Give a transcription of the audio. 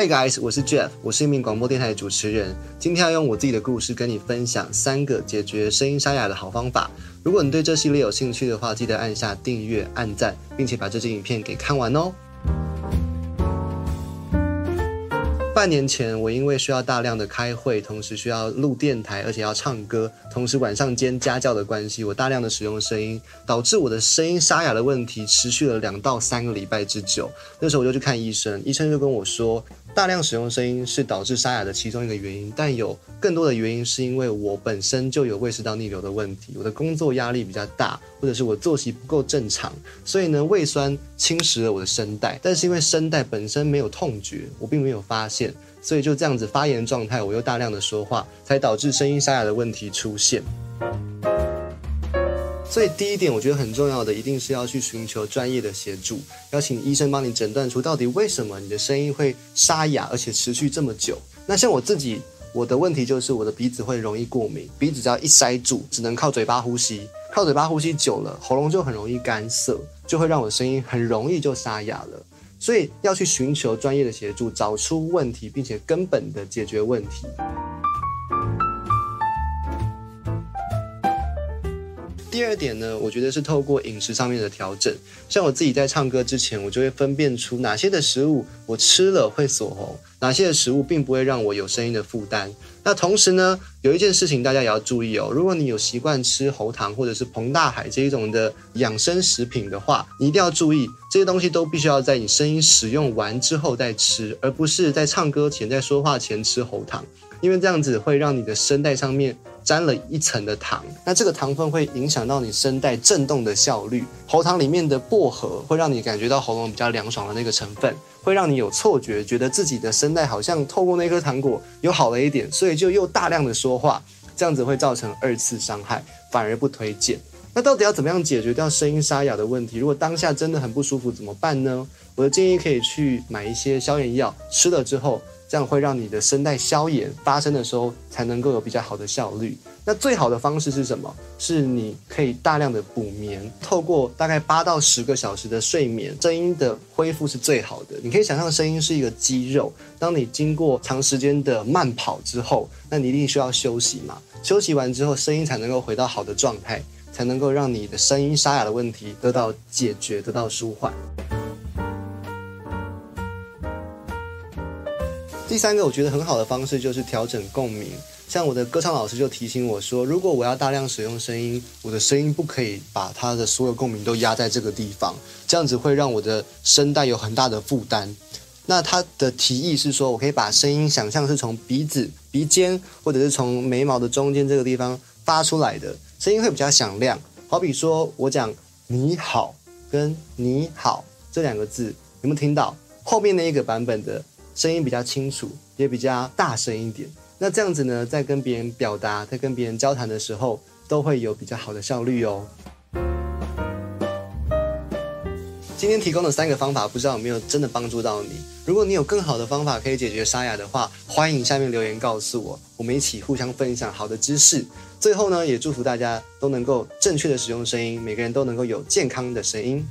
Hey guys，我是 Jeff，我是一名广播电台的主持人。今天要用我自己的故事跟你分享三个解决声音沙哑的好方法。如果你对这系列有兴趣的话，记得按下订阅、按赞，并且把这支影片给看完哦。半年前，我因为需要大量的开会，同时需要录电台，而且要唱歌，同时晚上兼家教的关系，我大量的使用声音，导致我的声音沙哑的问题持续了两到三个礼拜之久。那时候我就去看医生，医生就跟我说。大量使用声音是导致沙哑的其中一个原因，但有更多的原因是因为我本身就有胃食道逆流的问题，我的工作压力比较大，或者是我作息不够正常，所以呢胃酸侵蚀了我的声带。但是因为声带本身没有痛觉，我并没有发现，所以就这样子发炎状态，我又大量的说话，才导致声音沙哑的问题出现。所以第一点，我觉得很重要的，一定是要去寻求专业的协助，要请医生帮你诊断出到底为什么你的声音会沙哑，而且持续这么久。那像我自己，我的问题就是我的鼻子会容易过敏，鼻子只要一塞住，只能靠嘴巴呼吸，靠嘴巴呼吸久了，喉咙就很容易干涩，就会让我的声音很容易就沙哑了。所以要去寻求专业的协助，找出问题，并且根本的解决问题。第二点呢，我觉得是透过饮食上面的调整。像我自己在唱歌之前，我就会分辨出哪些的食物我吃了会锁喉，哪些的食物并不会让我有声音的负担。那同时呢，有一件事情大家也要注意哦，如果你有习惯吃喉糖或者是膨大海这一种的养生食品的话，你一定要注意这些东西都必须要在你声音使用完之后再吃，而不是在唱歌前、在说话前吃喉糖，因为这样子会让你的声带上面。沾了一层的糖，那这个糖分会影响到你声带震动的效率。喉糖里面的薄荷会让你感觉到喉咙比较凉爽的那个成分，会让你有错觉，觉得自己的声带好像透过那颗糖果有好了一点，所以就又大量的说话，这样子会造成二次伤害，反而不推荐。那到底要怎么样解决掉声音沙哑的问题？如果当下真的很不舒服怎么办呢？我的建议可以去买一些消炎药，吃了之后。这样会让你的声带消炎，发声的时候才能够有比较好的效率。那最好的方式是什么？是你可以大量的补眠，透过大概八到十个小时的睡眠，声音的恢复是最好的。你可以想象，声音是一个肌肉，当你经过长时间的慢跑之后，那你一定需要休息嘛？休息完之后，声音才能够回到好的状态，才能够让你的声音沙哑的问题得到解决，得到舒缓。第三个我觉得很好的方式就是调整共鸣，像我的歌唱老师就提醒我说，如果我要大量使用声音，我的声音不可以把它的所有共鸣都压在这个地方，这样子会让我的声带有很大的负担。那他的提议是说，我可以把声音想象是从鼻子、鼻尖或者是从眉毛的中间这个地方发出来的，声音会比较响亮。好比说我讲你好跟你好这两个字，有没有听到后面那一个版本的？声音比较清楚，也比较大声一点。那这样子呢，在跟别人表达，在跟别人交谈的时候，都会有比较好的效率哦。今天提供的三个方法，不知道有没有真的帮助到你？如果你有更好的方法可以解决沙哑的话，欢迎下面留言告诉我，我们一起互相分享好的知识。最后呢，也祝福大家都能够正确的使用声音，每个人都能够有健康的声音。